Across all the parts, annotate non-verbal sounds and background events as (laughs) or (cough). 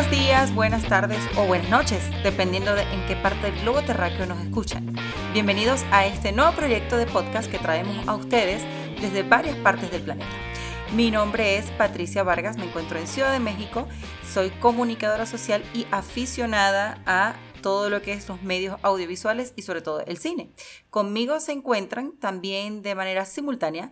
Buenos días, buenas tardes o buenas noches, dependiendo de en qué parte del globo terráqueo nos escuchan. Bienvenidos a este nuevo proyecto de podcast que traemos a ustedes desde varias partes del planeta. Mi nombre es Patricia Vargas, me encuentro en Ciudad de México, soy comunicadora social y aficionada a todo lo que es los medios audiovisuales y sobre todo el cine. Conmigo se encuentran también de manera simultánea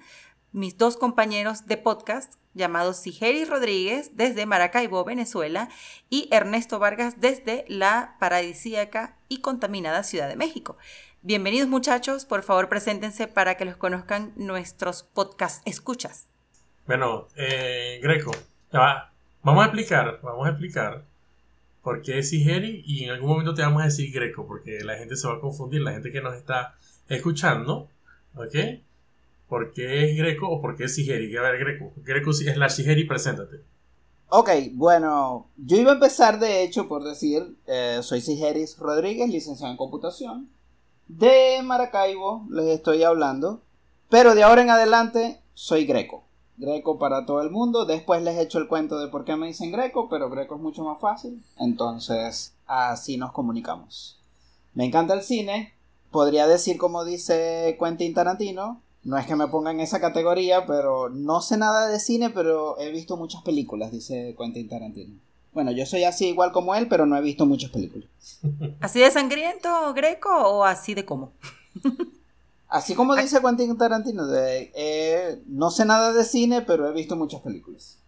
mis dos compañeros de podcast llamados Sigeri Rodríguez desde Maracaibo, Venezuela, y Ernesto Vargas desde la paradisíaca y contaminada Ciudad de México. Bienvenidos muchachos, por favor preséntense para que los conozcan nuestros podcast escuchas. Bueno, eh, Greco, vamos a explicar, vamos a explicar por qué es Sigeri y en algún momento te vamos a decir Greco, porque la gente se va a confundir, la gente que nos está escuchando, ¿ok? ¿Por qué es Greco o por qué es Sigeri? A ver, Greco. Greco es la Sigeri, preséntate. Ok, bueno, yo iba a empezar de hecho por decir, eh, soy Sigeris Rodríguez, licenciado en computación. De Maracaibo les estoy hablando, pero de ahora en adelante soy Greco. Greco para todo el mundo. Después les echo el cuento de por qué me dicen Greco, pero Greco es mucho más fácil. Entonces, así nos comunicamos. Me encanta el cine. Podría decir, como dice Quentin Tarantino, no es que me ponga en esa categoría, pero no sé nada de cine, pero he visto muchas películas, dice Quentin Tarantino. Bueno, yo soy así igual como él, pero no he visto muchas películas. (laughs) ¿Así de sangriento, Greco, o así de cómo? (laughs) así como dice Quentin Tarantino, de, eh, no sé nada de cine, pero he visto muchas películas.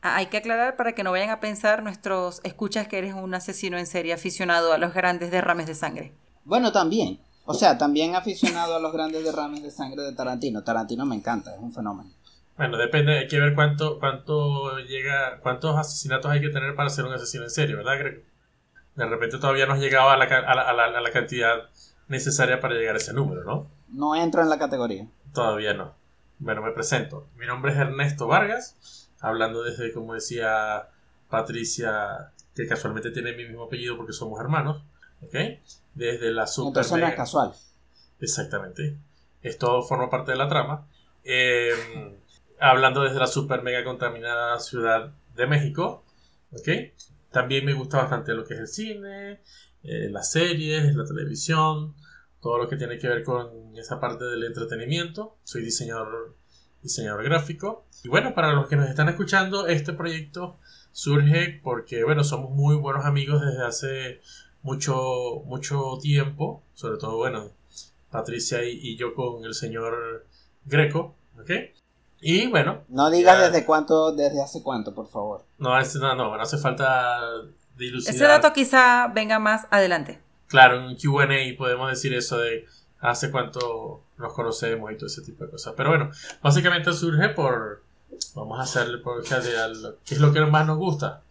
Ah, hay que aclarar para que no vayan a pensar nuestros escuchas que eres un asesino en serie aficionado a los grandes derrames de sangre. Bueno, también. O sea, también aficionado a los grandes derrames de sangre de Tarantino. Tarantino me encanta, es un fenómeno. Bueno, depende, hay que ver cuánto, cuánto llega, cuántos asesinatos hay que tener para ser un asesino en serie, ¿verdad, Greg? De repente todavía no has llegado a la, a, la, cantidad necesaria para llegar a ese número, ¿no? No entro en la categoría. Todavía no. Bueno, me presento. Mi nombre es Ernesto Vargas, hablando desde, como decía Patricia, que casualmente tiene mi mismo apellido porque somos hermanos, desde la super. Entonces casual. Exactamente. Esto forma parte de la trama. Em, hablando desde la super mega contaminada Ciudad de México. También me gusta bastante lo que es el cine, eh, las series, la televisión, todo lo que tiene que ver con esa parte del entretenimiento. Soy diseñador, diseñador gráfico. Y bueno, para los que nos están escuchando, este proyecto surge porque, bueno, somos muy buenos amigos desde hace mucho, mucho tiempo, sobre todo, bueno, Patricia y, yo con el señor Greco, ¿ok? Y bueno. No digas desde cuánto, desde hace cuánto, por favor. No, no, no, no hace falta dilucidar. Ese dato quizá venga más adelante. Claro, en un QA podemos decir eso de hace cuánto nos conocemos y todo ese tipo de cosas. Pero bueno, básicamente surge por. Vamos a hacerle por qué es lo que más nos gusta.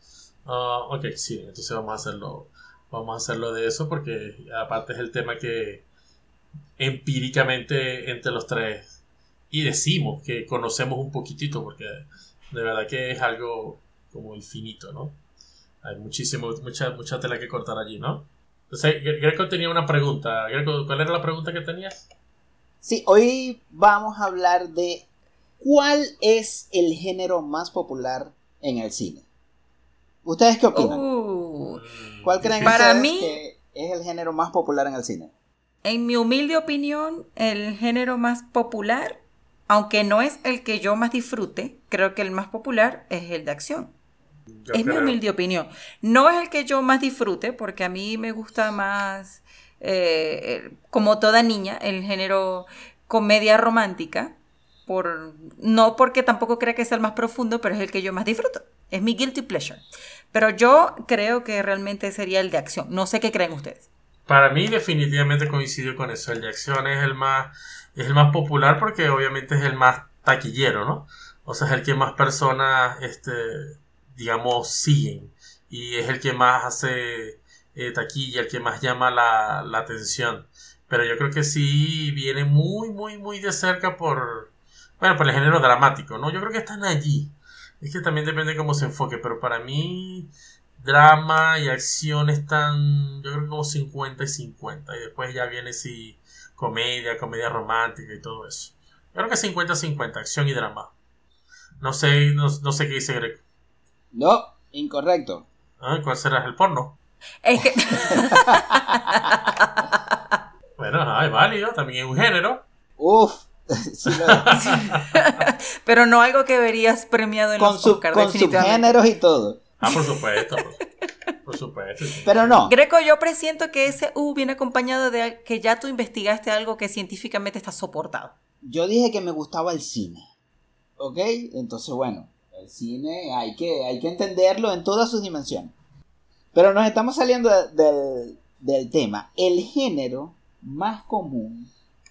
Ah, ok, sí, entonces vamos a hacerlo vamos a hacerlo de eso porque aparte es el tema que empíricamente entre los tres y decimos que conocemos un poquitito porque de verdad que es algo como infinito, ¿no? Hay muchísimo, mucha, mucha tela que cortar allí, ¿no? Entonces, Greco tenía una pregunta. Greco, ¿cuál era la pregunta que tenías? Sí, hoy vamos a hablar de cuál es el género más popular en el cine. ¿Ustedes qué opinan? Uh, ¿Cuál creen para mí, que es el género más popular en el cine? En mi humilde opinión, el género más popular, aunque no es el que yo más disfrute, creo que el más popular es el de acción. es mi humilde opinión. No es el que yo más disfrute, porque a mí me gusta más, eh, como toda niña, el género comedia romántica. Por, no porque tampoco crea que sea el más profundo, pero es el que yo más disfruto. Es mi guilty pleasure. Pero yo creo que realmente sería el de acción. No sé qué creen ustedes. Para mí definitivamente coincido con eso. El de acción es el más, es el más popular porque obviamente es el más taquillero, ¿no? O sea, es el que más personas, este, digamos, siguen. Y es el que más hace eh, taquilla, el que más llama la, la atención. Pero yo creo que sí viene muy, muy, muy de cerca por, bueno, por el género dramático, ¿no? Yo creo que están allí. Es que también depende de cómo se enfoque, pero para mí drama y acción están, yo creo que como 50 y 50. Y después ya viene si comedia, comedia romántica y todo eso. Yo creo que 50-50, acción y drama. No sé, no, sé qué dice Greco. No, incorrecto. Ah, ¿Cuál será el porno? Es que. (laughs) Bueno, ajá, es válido, también es un género. Uf. (laughs) sí (laughs) Pero no algo que verías premiado en con los su- Oscars, con definitivamente. subgéneros y todo. Ah, por supuesto. Por, por supuesto. Pero no. Greco, yo presiento que ese U viene acompañado de que ya tú investigaste algo que científicamente está soportado. Yo dije que me gustaba el cine. ¿Ok? Entonces, bueno, el cine hay que, hay que entenderlo en todas sus dimensiones. Pero nos estamos saliendo de- del, del tema. El género más común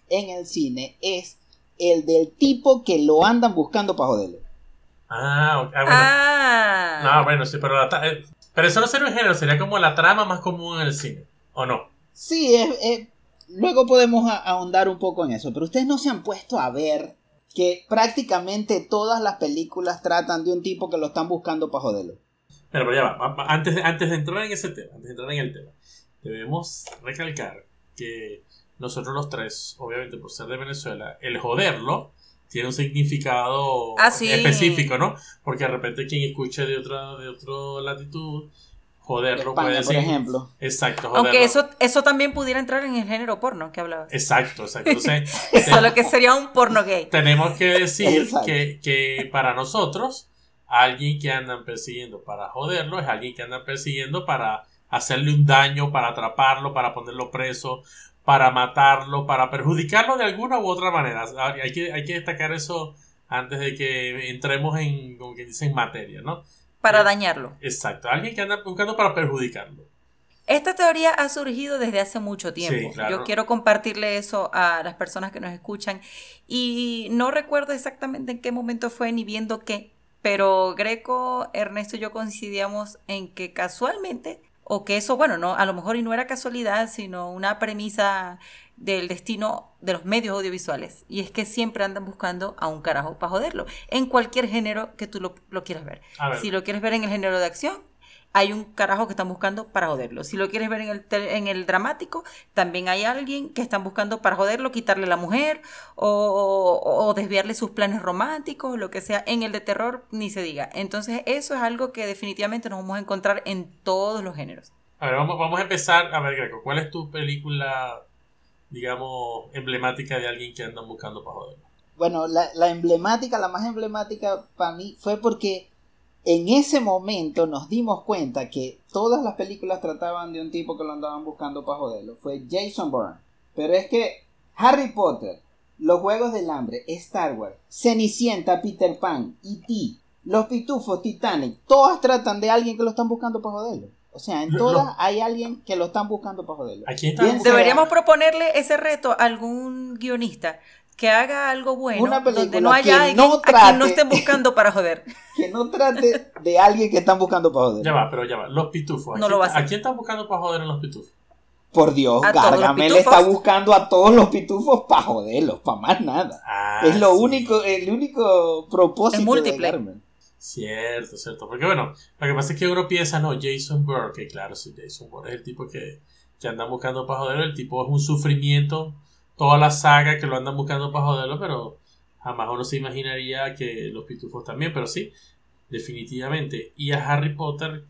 en el cine es el del tipo que lo andan buscando para joderlo. Ah, ok, ah, bueno. Ah. No, bueno, sí, pero, la eh, pero eso no sería un género, sería como la trama más común en el cine, ¿o no? Sí, es- es- luego podemos ahondar un poco en eso, pero ustedes no se han puesto a ver que prácticamente todas las películas tratan de un tipo que lo están buscando para joderlo. Pero, pero ya va, antes de, antes de entrar en ese tema, antes de entrar en el tema, debemos recalcar que nosotros los tres, obviamente por ser de Venezuela, el joderlo tiene un significado Ah, sí. específico, ¿no? Porque de repente quien escuche de otra, de otra latitud, joderlo puede España, por decir. ejemplo. Exacto, joderlo. Aunque eso, eso también pudiera entrar en el género porno que hablabas. Exacto, exacto. Entonces, (laughs) Solo que sería un porno gay. tenemos que decir que, que para nosotros, alguien que andan persiguiendo para joderlo es alguien que andan persiguiendo para hacerle un daño, para atraparlo, para ponerlo preso, para matarlo, para perjudicarlo de alguna u otra manera. Ah, Hay que, hay que destacar eso antes de que entremos en, como que dicen, materia, ¿no? Para dañarlo. Exacto, alguien que anda buscando para perjudicarlo. Esta teoría ha surgido desde hace mucho tiempo. Sí, claro. Yo quiero compartirle eso a las personas que nos escuchan y no recuerdo exactamente en qué momento fue ni viendo qué, pero Greco, Ernesto y yo coincidíamos en que casualmente, o que eso, bueno, no, a lo mejor y no era casualidad, sino una premisa del destino de los medios audiovisuales. Y es que siempre andan buscando a un carajo para joderlo, en cualquier género que tú lo, lo quieras ver. Ver. Si lo quieres ver en el género de acción, hay un carajo que están buscando para joderlo. Si lo quieres ver en el, en el dramático, también hay alguien que están buscando para joderlo, quitarle la mujer o, o- o desviarle sus planes románticos, lo que sea. En el de terror, ni se diga. Entonces, eso es algo que definitivamente nos vamos a encontrar en todos los géneros. A ver, vamos, vamos a empezar. A ver, Greco, ¿cuál es tu película, digamos, emblemática de alguien que andan buscando para joderlo? Bueno, la, la emblemática, la más emblemática para mí fue porque en ese momento nos dimos cuenta que todas las películas trataban de un tipo que lo andaban buscando para joderlo. Fue Jason Bourne. Pero es que Harry Potter, Los Juegos del Hambre, Star Wars, Cenicienta, Peter Pan, E.T., Los Pitufos, Titanic, todas tratan de alguien que lo están buscando para joderlo. O sea, en todas hay alguien que lo están buscando para joderlo. ¿A quién Bien estamos sea- Deberíamos proponerle ese reto a algún guionista que haga algo bueno Una película donde no que haya alguien no a quien no trate- estén buscando para joder. (laughs) Que no trate de alguien que están buscando para joderlo. Ya va, pero ya va. Los pitufos. ¿A, No quién, lo va a hacer. ¿a quién están buscando para joder en los pitufos? Por Dios, A Gargamel está buscando a todos los pitufos para joderlos, para más nada. Ah, es lo sí. único, el único propósito Es múltiple. de Gargamel. Cierto, cierto. Porque bueno, lo que pasa es que uno piensa, no, Jason Bourne, que claro, sí, Jason Bourne es el tipo que, que andan buscando para joderlo. El tipo es un sufrimiento, toda la saga que lo andan buscando para joderlo, pero jamás uno se imaginaría que los pitufos también, pero sí, definitivamente. Y a Harry Potter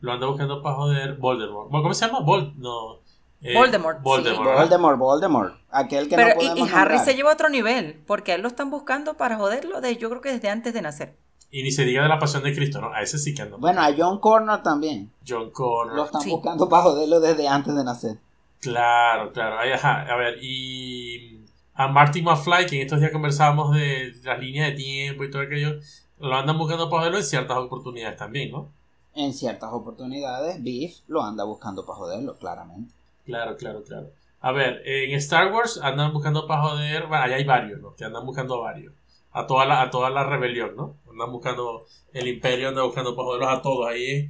lo anda buscando para joder Voldemort. ¿Cómo se llama? Vol no, eh, Voldemort, sí. Voldemort. Voldemort, Voldemort. Aquel que Pero, no y, podemos y Harry nombrar. se lleva a otro nivel, porque a él lo están buscando para joderlo, de, yo creo que desde antes de nacer. Y ni se diga de la pasión de Cristo, ¿no? A ese sí que anda. Bueno, a John Connor también. John Connor. Lo están Sí. buscando para joderlo desde antes de nacer. Claro, claro. Ay, ajá. A ver, y a Martin McFly, que en estos días conversábamos de las líneas de tiempo y todo aquello, lo andan buscando para joderlo en ciertas oportunidades también, ¿no? En ciertas oportunidades, Beef lo anda buscando para joderlo, claramente. Claro, claro, claro. A ver, en Star Wars andan buscando para joder, bueno, ahí hay varios, ¿no? Que andan buscando a varios. A toda la, a toda la rebelión, ¿no? Andan buscando, el imperio anda buscando para joderlos a todos. Ahí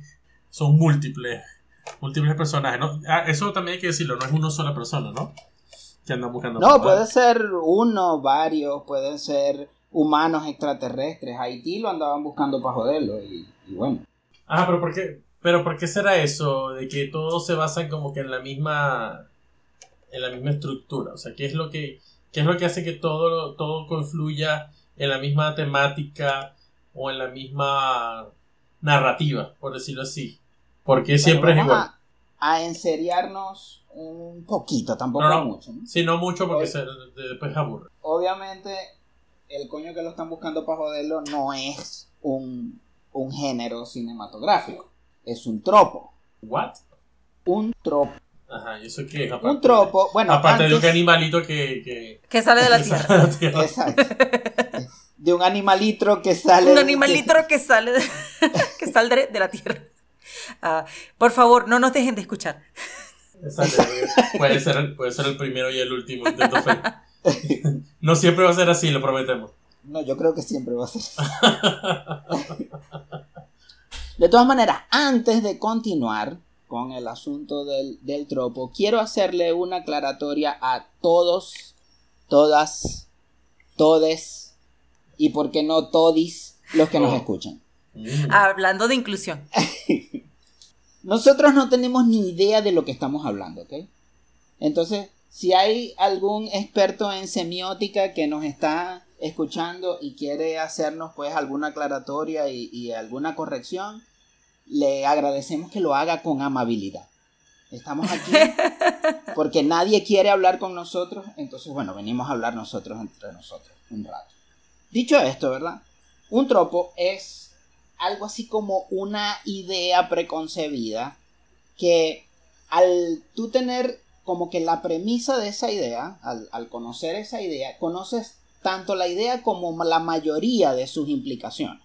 son múltiples, múltiples personajes, ¿no? Ah, eso también hay que decirlo, no es una sola persona, ¿no? Que andan buscando No, puede ser uno, varios, pueden ser humanos extraterrestres. Haití lo andaban buscando para joderlo y, y bueno. Ah, pero ¿por qué? Pero ¿por qué será eso de que todos se basan como que en la misma en la misma estructura? O sea, ¿qué es lo que qué es lo que hace que todo todo confluya en la misma temática o en la misma narrativa, por decirlo así? Porque siempre es igual. A, a enseriarnos un poquito, tampoco mucho. ¿no? Sí, no mucho porque se, después aburre. Obviamente, el coño que lo están buscando para joderlo no es un, un género cinematográfico, es un tropo. ¿What? Un tropo. Ajá, ¿y eso qué es? un tropo, bueno. Aparte de un animalito que, que... (laughs) sale de la tierra. Exacto. De un animalitro que sale. Un animalitro que sale de, (laughs) que sale de la tierra. Ah, por favor, no nos dejen de escuchar. Exacto. (laughs) Puede ser, puede ser el primero y el último No siempre va a ser así, lo prometemos. No, yo creo que siempre va a ser así. De todas maneras, antes de continuar, con el asunto del, tropo, quiero hacerle una aclaratoria a todos, todas, todes y por qué no todis los que nos oh. escuchan. Mm. Hablando de inclusión. (laughs) Nosotros no tenemos ni idea de lo que estamos hablando, ¿ok? Entonces, si hay algún experto en semiótica que nos está escuchando y quiere hacernos pues alguna aclaratoria y alguna corrección, le agradecemos que lo haga con amabilidad. Estamos aquí (laughs) porque nadie quiere hablar con nosotros, entonces bueno, venimos a hablar nosotros entre nosotros un rato. Dicho esto, ¿verdad? Un tropo es algo así como una idea preconcebida que al tú tener como que la premisa de esa idea, al, al conocer esa idea, conoces tanto la idea como la mayoría de sus implicaciones.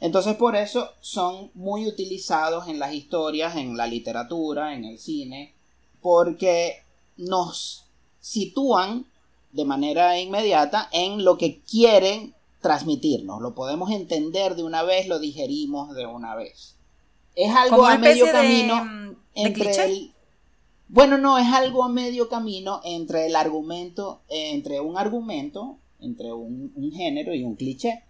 Entonces por eso son muy utilizados en las historias, en la literatura, en el cine, porque nos sitúan de manera inmediata en lo que quieren transmitirnos. Lo podemos entender de una vez, lo digerimos de una vez. Es algo a medio camino mm, entre el... Bueno, no, es algo a medio camino entre el argumento, entre un argumento, entre un género y un cliché.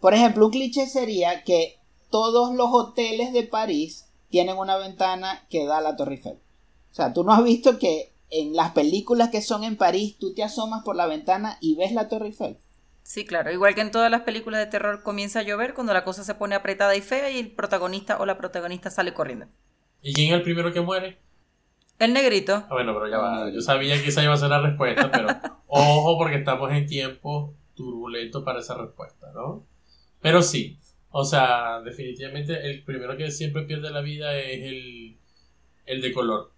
Por ejemplo, un cliché sería que todos los hoteles de París tienen una ventana que da a la Torre Eiffel. O sea, tú no has visto que en las películas que son en París tú te asomas por la ventana y ves la Torre Eiffel. Sí, claro. Igual que en todas las películas de terror comienza a llover cuando la cosa se pone apretada y fea y el protagonista o la protagonista sale corriendo. ¿Y quién es el primero que muere? El negrito. Ah, bueno, pero ya va. Yo sabía que esa iba a ser la respuesta, pero (laughs) ojo porque estamos en tiempo turbulento para esa respuesta, ¿no? Pero sí, o sea, definitivamente el primero que siempre pierde la vida es el, el de color.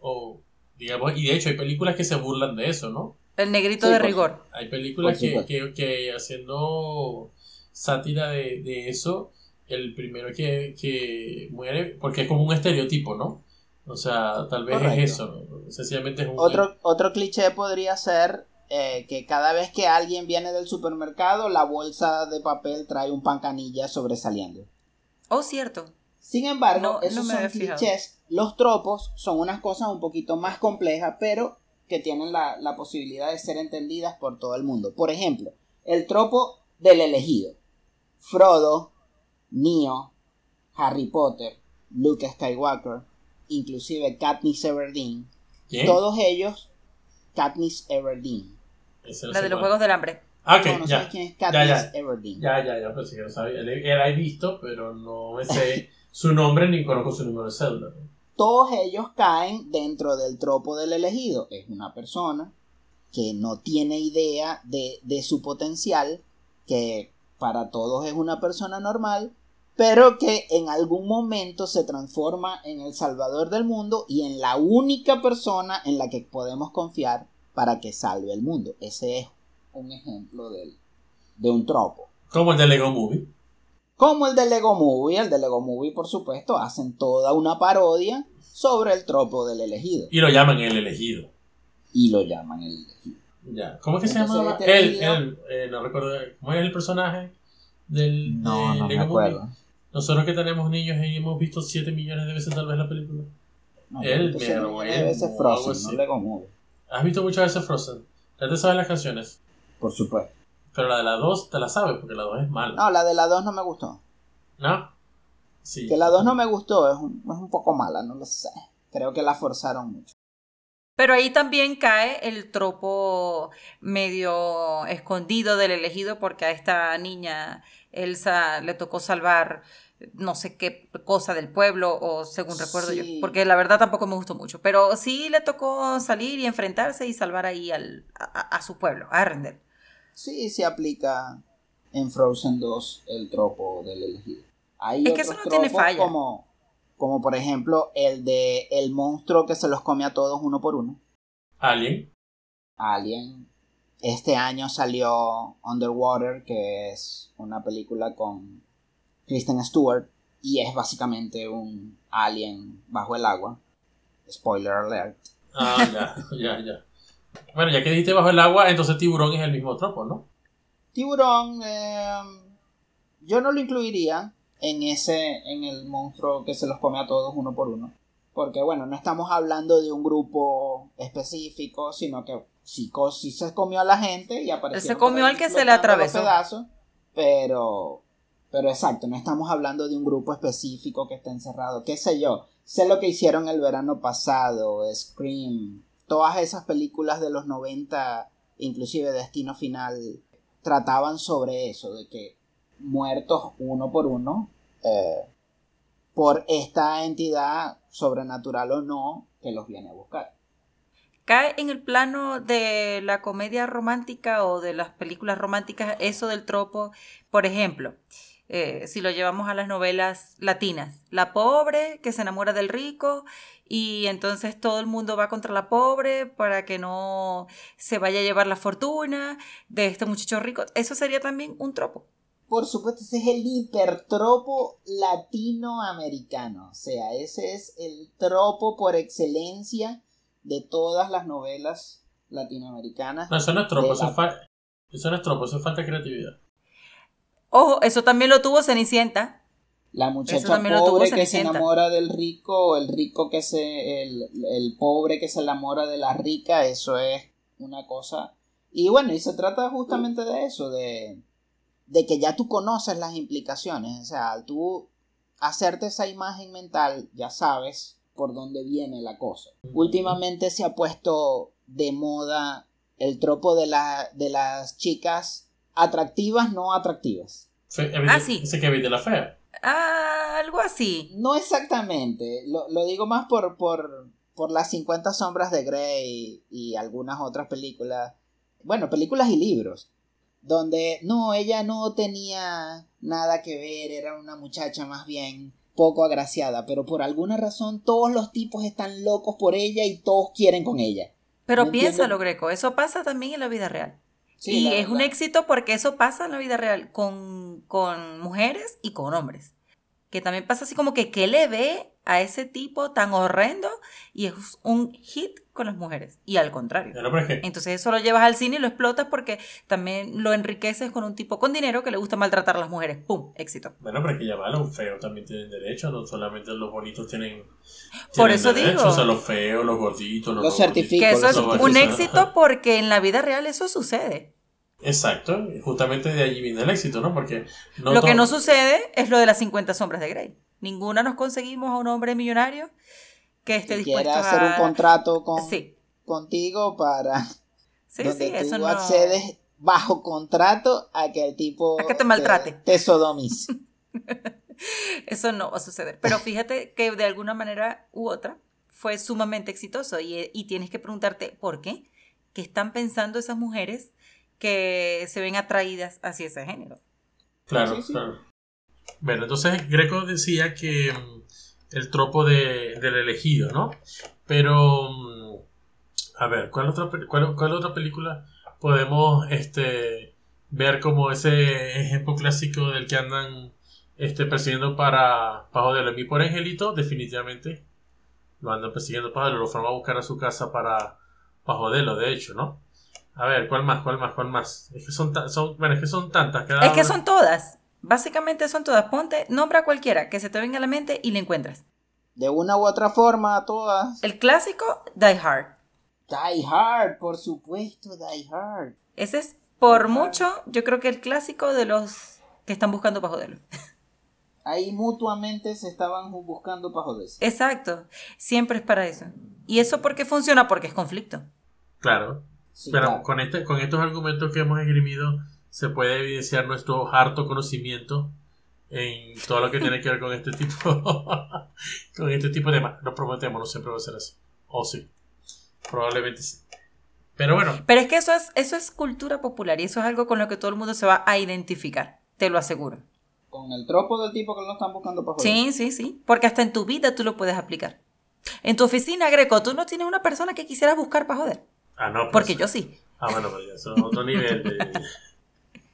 O, digamos, y de hecho hay películas que se burlan de eso, ¿no? El negrito de rigor. Hay películas que, que, que, haciendo sátira de, de, eso, el primero que, que muere, porque es como un estereotipo, ¿no? O sea, tal vez es eso, sencillamente es un... Otro, otro cliché podría ser eh, que cada vez que alguien viene del supermercado, la bolsa de papel trae un pan canilla sobresaliendo. Oh, cierto. Sin embargo, esos son clichés. Los tropos son unas cosas un poquito más complejas, pero que tienen la, la posibilidad de ser entendidas por todo el mundo. Por ejemplo, el tropo del elegido. Frodo, Neo, Harry Potter, Luke Skywalker, inclusive Katniss Everdeen. Todos ellos, Katniss Everdeen la de los Juegos del Hambre. Ah, ok, no, ya. quién es ya, ya. Ya, ya, ya, pues sí, lo sabía. Era he visto, pero no sé su nombre ni conozco su número de cédula. Todos ellos caen dentro del tropo del elegido. Es una persona que no tiene idea de, su potencial, que para todos es una persona normal, pero que en algún momento se transforma en el salvador del mundo y en la única persona en la que podemos confiar para que salve el mundo. Ese es un ejemplo de, de un tropo. Como el de Lego Movie. Como el de Lego Movie. El de Lego Movie, por supuesto, hacen toda una parodia sobre el tropo del elegido. Y lo llaman el elegido. Y lo llaman el elegido. Ya. ¿Cómo es que se llama? Él, él eh, no recuerdo. ¿Cómo es el personaje del no, no me acuerdo. Nosotros que tenemos niños y hemos visto 7 millones de veces tal vez la película. No, él, pero, de veces Frozen, no Lego Movie. ¿Has visto muchas veces Frozen? ¿Ya te sabes las canciones? Por supuesto. Pero la de la 2 te la sabes porque la 2 es mala. No, la de la 2 no me gustó. ¿No? Sí. Que la 2 no me gustó, es un, es un poco mala, no lo sé. Creo que la forzaron mucho. Pero ahí también cae el tropo medio escondido del elegido porque a esta niña Elsa le tocó salvar no sé qué cosa del pueblo, o según recuerdo yo, porque la verdad tampoco me gustó mucho, pero sí le tocó salir y enfrentarse y salvar ahí al, a, su pueblo, a Arendelle. Sí, se aplica en Frozen 2 el tropo del elegido. Hay es que eso no tiene falla. Como, como por ejemplo el de el monstruo que se los come a todos uno por uno. Alien. Alien. Este año salió Underwater, que es una película con Kristen Stewart y es básicamente un alien bajo el agua. Spoiler alert. Ah, ya, ya, ya. Bueno, ya que dijiste bajo el agua, entonces tiburón es el mismo tropo, ¿no? Tiburón, eh, yo no lo incluiría en ese, en el monstruo que se los come a todos uno por uno. Porque bueno, no estamos hablando de un grupo específico, sino que sí, se comió a la gente y apareció. Se comió al que se le atravesó. pero pero exacto, no estamos hablando de un grupo específico que está encerrado, qué sé yo. Sé lo que hicieron el verano pasado, Scream, todas esas películas de los 90, inclusive Destino Final, trataban sobre eso, de que muertos uno por uno, eh, por esta entidad sobrenatural o no, que los viene a buscar. ¿Cae en el plano de la comedia romántica o de las películas románticas eso del tropo? Por ejemplo, eh, si lo llevamos a las novelas latinas. La pobre que se enamora del rico y entonces todo el mundo va contra la pobre para que no se vaya a llevar la fortuna de este muchacho rico. Eso sería también un tropo. Por supuesto, ese es el hipertropo latinoamericano. O sea, ese es el tropo por excelencia de todas las novelas latinoamericanas. No, eso no es tropo, eso, eso no es tropo, eso es falta de creatividad. Ojo, eso también lo tuvo Cenicienta. La muchacha pobre que se enamora del rico, el rico que se. El, pobre que se enamora de la rica, eso es una cosa. Y bueno, y se trata justamente de eso, de, de que ya tú conoces las implicaciones. O sea, tú hacerte esa imagen mental, ya sabes por dónde viene la cosa. Últimamente se ha puesto de moda el tropo de, la, de las chicas atractivas, no atractivas ah, sí. Que de la fea. Ah, algo así. No exactamente. Lo, digo más por, por, por las 50 sombras de Grey y algunas otras películas. Bueno, películas y libros. Donde no, ella no tenía nada que ver, era una muchacha más bien poco agraciada, pero por alguna razón todos los tipos están locos por ella y todos quieren con ella. Pero piénsalo, Greco, eso pasa también en la vida real y es un éxito porque eso pasa en la vida real con, con, mujeres y con hombres. Que también pasa así como que, ¿qué le ve a ese tipo tan horrendo? Y es un hit con las mujeres. Y al contrario. Entonces eso lo llevas al cine y lo explotas porque también lo enriqueces con un tipo con dinero que le gusta maltratar a las mujeres. ¡Pum! Éxito. Bueno, pero es que ya va, los feos también tienen derecho, no solamente los bonitos tienen. Por eso digo. O sea, los feos, los gorditos, los. Los certificados. Que eso es un éxito porque en la vida real eso sucede. Exacto, justamente de allí viene el éxito, ¿no? Porque lo que no sucede es lo de las 50 sombras de Grey. Ninguna nos conseguimos a un hombre millonario que esté dispuesto a hacer un contrato con, contigo para sí, donde sí, tú accedes bajo contrato a que el tipo a que te maltrate, te, sodomice. (laughs) eso no va a suceder. Pero fíjate que de alguna manera u otra fue sumamente exitoso y, y tienes que preguntarte por qué. ¿Qué están pensando esas mujeres que se ven atraídas hacia ese género. Claro, claro. Bueno, entonces Greco decía que mm, el tropo de, del elegido, ¿no? Pero, mm, a ver, ¿cuál otra, cuál, otra película podemos este, ver como ese ejemplo clásico del que andan este, persiguiendo para, joderlo? A mí por Angelito, definitivamente, lo andan persiguiendo para lo fueron a buscar a su casa para, para joderlo, de hecho, ¿no? A ver, ¿cuál más? ¿Cuál más? ¿Cuál más? Es que son, son, bueno, es que son tantas. es que son todas. Básicamente son todas. Ponte, nombra cualquiera que se te venga a la mente y la encuentras. De una u otra forma, todas. El clásico, Die Hard. Die Hard, por supuesto, Die Hard. Ese es, por mucho, yo creo que el clásico de los que están buscando para joderlo. (laughs) Ahí mutuamente se estaban buscando para joderse. Exacto. Siempre es para eso. ¿Y eso por qué funciona? Porque es conflicto. Claro. Pero con, este, con estos argumentos que hemos esgrimido se puede evidenciar nuestro harto conocimiento en todo lo que tiene que ver con este tipo (laughs) con este tipo de temas. Lo prometemos, no siempre va a ser así. O sí. Probablemente sí. Pero bueno. Pero es que eso es, eso es cultura popular y eso es algo con lo que todo el mundo se va a identificar, te lo aseguro. Con el tropo del tipo que lo están buscando para joder. Sí, sí, sí. Porque hasta en tu vida tú lo puedes aplicar. En tu oficina, Greco, tú no tienes una persona que quisieras buscar para joder. Ah, no. Pues, Porque yo sí. Ah, bueno, pero eso es otro nivel de... (laughs)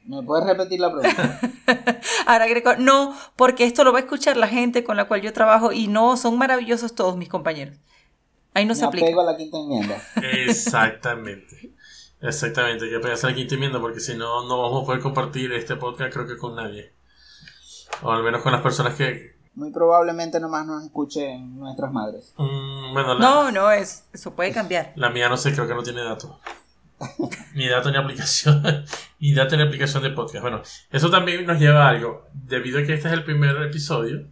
¿Me puedes repetir la pregunta? (laughs) Ahora, Greco, no, porque esto lo va a escuchar la gente con la cual yo trabajo y no, son maravillosos todos mis compañeros. Ahí no se aplica. Pego a la quinta enmienda. Exactamente. Exactamente, hay que pegarse a la quinta enmienda porque si no, no vamos a poder compartir este podcast creo que con nadie. O al menos con las personas que... Muy probablemente nomás nos escuchen nuestras madres. Mm, bueno, la, No, no, es, eso puede cambiar. la mía no sé, creo que no tiene datos. (laughs) ni datos ni aplicación. (laughs) ni datos ni aplicación de podcast. Bueno, eso también nos lleva a algo. Debido a que este es el primer episodio,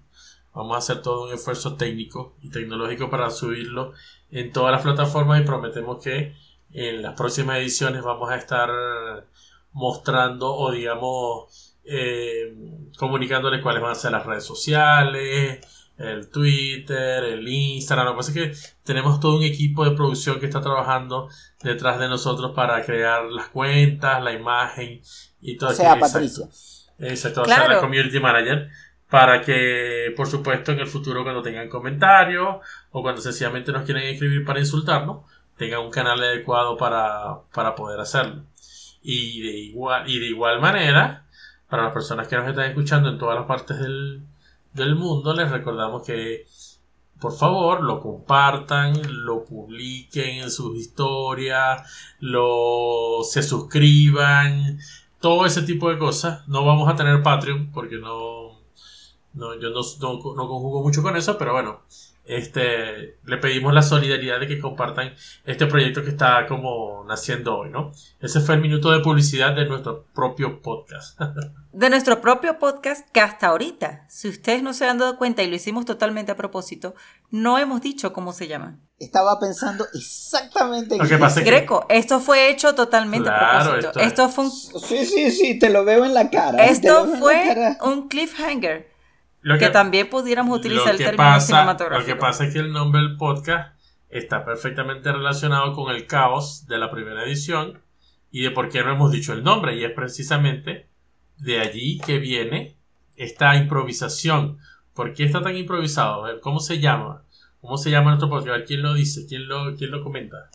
vamos a hacer todo un esfuerzo técnico y tecnológico para subirlo en todas las plataformas y prometemos que en las próximas ediciones vamos a estar mostrando o digamos eh, comunicándoles cuáles van a ser las redes sociales, el Twitter, el Instagram. Lo que pasa es que tenemos todo un equipo de producción que está trabajando detrás de nosotros para crear las cuentas, la imagen y todo O sea, aquello. Patricia. Exacto, o sea, Claro. la community manager. Para que, por supuesto, en el futuro, cuando tengan comentarios o cuando sencillamente nos quieren escribir para insultarnos, tengan un canal adecuado para, para poder hacerlo. Y de, igual, y de igual manera, para las personas que nos están escuchando en todas las partes del, del mundo, les recordamos que por favor lo compartan, lo publiquen en sus historias, lo se suscriban, todo ese tipo de cosas. No vamos a tener Patreon porque no, no yo no, no, no conjugo mucho con eso, pero bueno, este le pedimos la solidaridad de que compartan este proyecto que está como naciendo hoy, ¿no? Ese fue el minuto de publicidad de nuestro propio podcast. (laughs) De nuestro propio podcast que hasta ahorita, si ustedes no se han dado cuenta y lo hicimos totalmente a propósito, no hemos dicho cómo se llama. Estaba pensando exactamente en Lo que pasa es que Greco, esto fue hecho totalmente Claro, a propósito. esto Esto, es- fue un, Sí, sí, sí, te lo veo en la cara. esto fue cara. un cliffhanger. Lo Que también pudiéramos utilizar el término pasa- cinematográfico. Lo que pasa es que el nombre del podcast está perfectamente relacionado con el caos de la primera edición y de por qué no hemos dicho el nombre. Y es precisamente de allí que viene esta improvisación. ¿Por qué está tan improvisado? A ver, ¿cómo se llama? ¿Cómo se llama nuestro podcast? A ver, ¿quién lo dice? ¿Quién lo, quién lo comenta?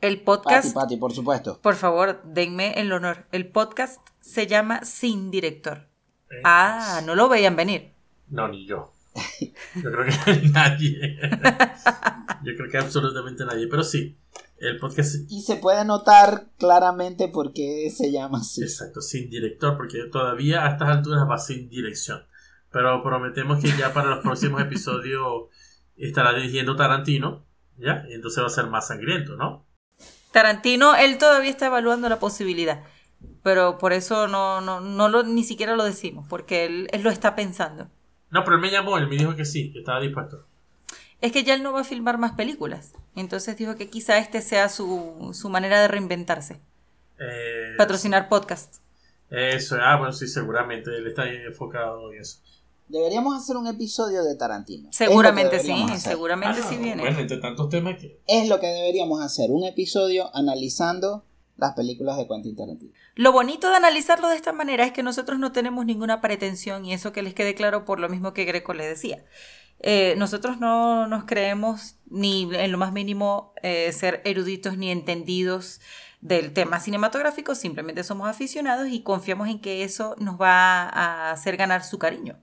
El Pati, podcast, Pati, por supuesto. por favor, denme el honor. El podcast se llama Sin Director. ¿Eh? Ah, no lo veían venir. No, ni yo. Yo creo que (laughs) nadie. Yo creo que absolutamente nadie. Pero sí, el podcast Y se puede notar claramente por qué se llama así. Exacto, sin director, porque todavía a estas alturas va sin dirección. Pero prometemos que ya para los próximos episodios estará dirigiendo Tarantino, ¿ya? Y entonces va a ser más sangriento, ¿no? Tarantino, él todavía está evaluando la posibilidad. Pero por eso no, no, no lo, ni siquiera lo decimos, porque él, él lo está pensando. No, pero él me llamó, él me dijo que sí, que estaba dispuesto. Es que ya él no va a filmar más películas. Entonces dijo que quizá este sea su, su manera de reinventarse. Eh, Patrocinar podcast. Eso, ah, bueno, sí, seguramente él está enfocado en eso. Deberíamos hacer un episodio de Tarantino. Seguramente sí, hacer. seguramente Ah, sí viene. Bueno, entre tantos temas que... Es lo que deberíamos hacer. Un episodio analizando las películas de Quentin Tarantino. Lo bonito de analizarlo de esta manera es que nosotros no tenemos ninguna pretensión y eso que les quede claro por lo mismo que Greco le decía. Eh, nosotros no nos creemos ni en lo más mínimo eh, ser eruditos ni entendidos del tema cinematográfico, simplemente somos aficionados y confiamos en que eso nos va a hacer ganar su cariño,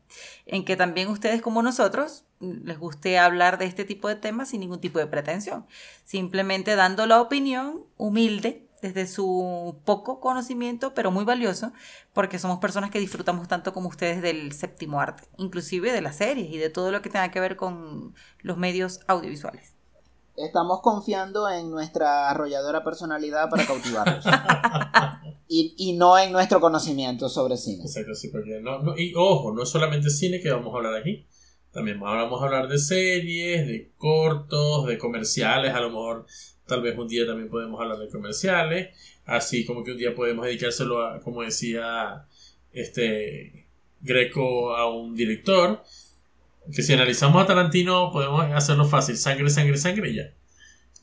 en que también ustedes como nosotros les guste hablar de este tipo de temas sin ningún tipo de pretensión, simplemente dando la opinión humilde desde su poco conocimiento, pero muy valioso, porque somos personas que disfrutamos tanto como ustedes del séptimo arte, inclusive de las series y de todo lo que tenga que ver con los medios audiovisuales. Estamos confiando en nuestra arrolladora personalidad para cautivarlos. (laughs) y, y no en nuestro conocimiento sobre cine. Exacto, sí, porque no, no- y ojo, no es solamente cine que vamos a hablar aquí. También vamos a hablar de series, de cortos, de comerciales, a lo mejor tal vez un día también podemos hablar de comerciales, así como que un día podemos dedicárselo a, como decía este Greco a un director. Que si analizamos a Tarantino podemos hacerlo fácil, sangre, sangre, sangre y ya.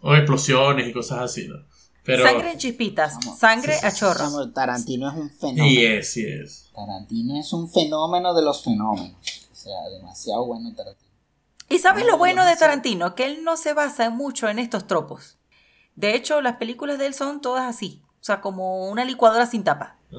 O explosiones y cosas así, ¿no? Pero, Sangre en chispitas, Vamos. sangre a chorros. Tarantino es un fenómeno. y es, sí es. Tarantino es un fenómeno de los fenómenos. O sea, demasiado bueno Tarantino. Y sabes lo No, bueno no de. Tarantino, que él no se basa mucho en estos tropos. De hecho, las películas de él son todas así, o sea, como una licuadora sin tapa. (laughs)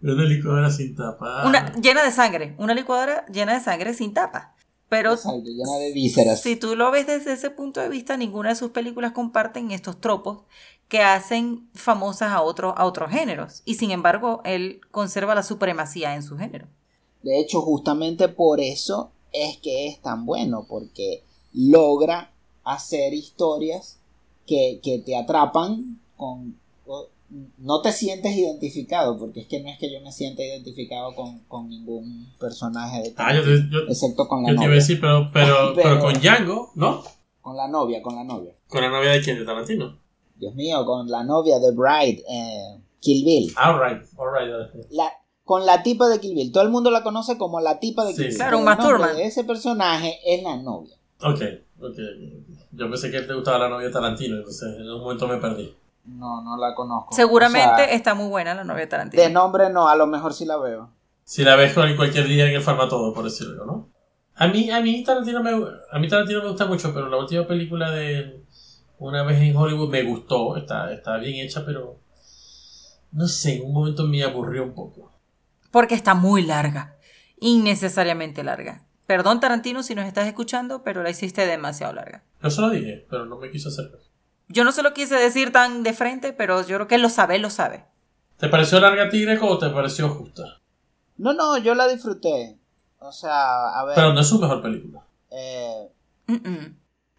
Una licuadora sin tapa. Una llena de sangre, una licuadora llena de sangre sin tapa. Pero llena de vísceras. si tú lo ves desde ese punto de vista, ninguna de sus películas comparten estos tropos que hacen famosas a, otro- a otros géneros. Y sin embargo, él conserva la supremacía en su género. De hecho, justamente por eso es que es tan bueno, porque logra hacer historias que, que te atrapan con... o- No te sientes identificado, porque es que no es que yo me sienta identificado con, con ningún personaje de Ah, yo yo- excepto con la yo te iba a novia. decir, pero, pero, (laughs) pero, Pero- con Django, ¿no? Con la novia, con la novia. Con la novia de quién, de Tarantino. Dios mío, con la novia de Bride, eh, Kill Bill. Alright, alright. La, con la tipa de Kill Bill. Todo el mundo la conoce como la tipa de Sí. Kill Bill. Claro, un ese personaje es la novia. Ok, ok. Yo pensé que te gustaba la novia de Tarantino, entonces en un momento me perdí. No, no la conozco. Seguramente O sea, está muy buena la novia de Tarantino. de nombre no, a lo mejor sí la veo. Si la ves con cualquier día en el Farmatodo, por decirlo, ¿no? A mí, a mí Tarantino me, a mí Tarantino me gusta mucho, pero la última película de Una vez en Hollywood me gustó, está, está bien hecha, pero no sé, en un momento me aburrió un poco. Porque está muy larga. Innecesariamente larga. Perdón, Tarantino, si nos estás escuchando, pero la hiciste demasiado larga. Yo se lo dije, pero no me quiso hacer caso. Yo no se lo quise decir tan de frente, pero yo creo que él lo sabe, lo sabe. ¿Te pareció larga a ti, Greco, o te pareció justa? No, no, yo la disfruté. O sea, a ver. Pero no es su mejor película. eh,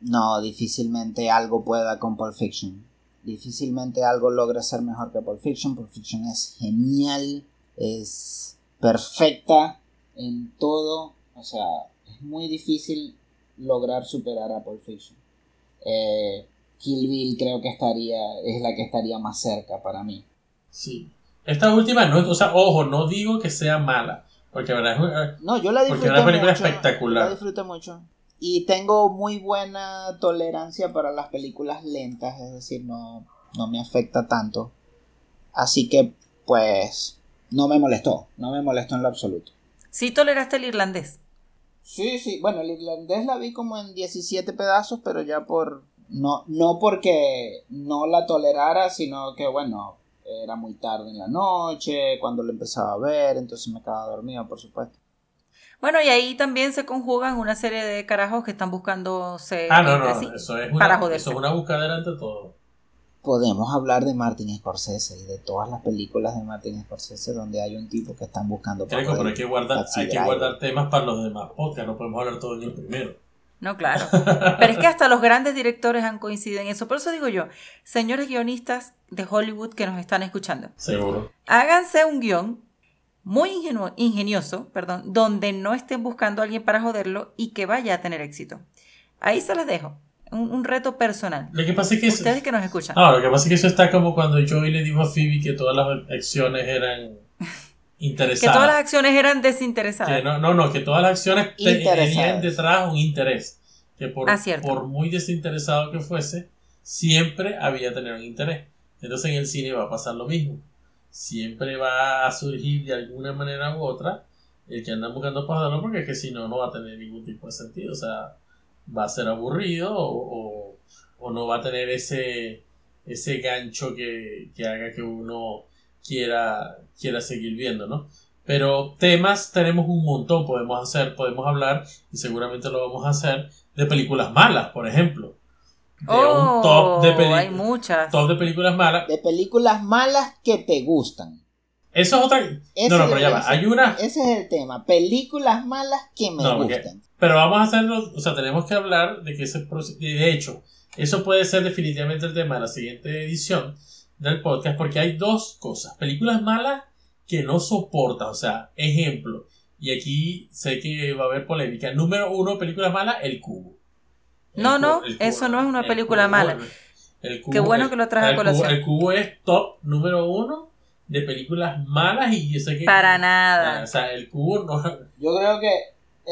no, difícilmente algo pueda con Pulp Fiction. Difícilmente algo logre ser mejor que Pulp Fiction. Pulp Fiction es genial, es perfecta en todo. O sea, es muy difícil lograr superar a Pulp Fiction. Eh, Kill Bill creo que estaría, es la que estaría más cerca para mí. Sí. Esta última, no, es- o sea, ojo, no digo que sea mala, porque la verdad es No, yo la Porque disfruté es una película mucho, espectacular. La disfruté mucho. Y tengo muy buena tolerancia para las películas lentas, es decir, no, no me afecta tanto. Así que, pues, no me molestó, no me molestó en lo absoluto. Sí toleraste el irlandés. Sí, sí, bueno, el irlandés la vi como en 17 pedazos, pero ya por... No, no porque no la tolerara, sino que, bueno, era muy tarde en la noche, cuando lo empezaba a ver, entonces me quedaba dormido, por supuesto. Bueno, y ahí también se conjugan una serie de carajos que están buscándose Ah, no, no, eso es, para una, joderse. eso es una buscadera ante todo. Podemos hablar de Martin Scorsese y de todas las películas de Martin Scorsese donde hay un tipo que están buscando para Greco, pero hay que guardar, hay que guardar temas para los demás podcasts, no podemos hablar todo en el primero. No, claro. (laughs) Pero es que hasta los grandes directores han coincidido en eso. Por eso digo yo, señores guionistas de Hollywood que nos están escuchando, Seguro. háganse un guion muy ingenuo- ingenioso, perdón, donde no estén buscando a alguien para joderlo y que vaya a tener éxito. Ahí se las dejo. Un, un reto personal. Lo que pasa es que... eso- Ustedes que nos escuchan. Ah, lo que pasa es que eso está como cuando Joey le dijo a Phoebe que todas las acciones eran (laughs) que interesadas. todas las acciones eran Que desinteresadas. no, no, no, que todas las acciones tenían detrás un interés. Que por, Ah, por muy desinteresado que fuese, siempre había tener un interés. Entonces en el cine va a pasar lo mismo. Siempre va a surgir de alguna manera u otra el que anda buscando pasarlo porque es que si no, no va a tener ningún tipo de sentido. O sea, va a ser aburrido o, o- o no va a tener ese, ese gancho que, que haga que uno quiera, quiera seguir viendo, ¿no? Pero temas tenemos un montón, podemos hacer, podemos hablar y seguramente lo vamos a hacer de películas malas, por ejemplo. De oh, un top de, peli- hay muchas. top de películas malas. de películas malas que te gustan Eso es otra. Ese no, no, pero ya va. ese- Hay una. ese es el tema películas malas que me No, porque- gustan Pero vamos a hacerlo. O sea, tenemos que hablar de que ese proceso. De hecho, eso puede ser definitivamente el tema de la siguiente edición del podcast, porque hay dos cosas. Películas malas que no soportas. O sea, ejemplo. Y aquí sé que va a haber polémica. Número uno, películas malas, El Cubo. El No, Cubo- no, eso no es una el película Cubo, mala. bueno, el Qué bueno que lo traes a Cubo- colación. el cubo es top número uno de películas malas y yo sé que... Para nada. O sea, el cubo no... Yo creo que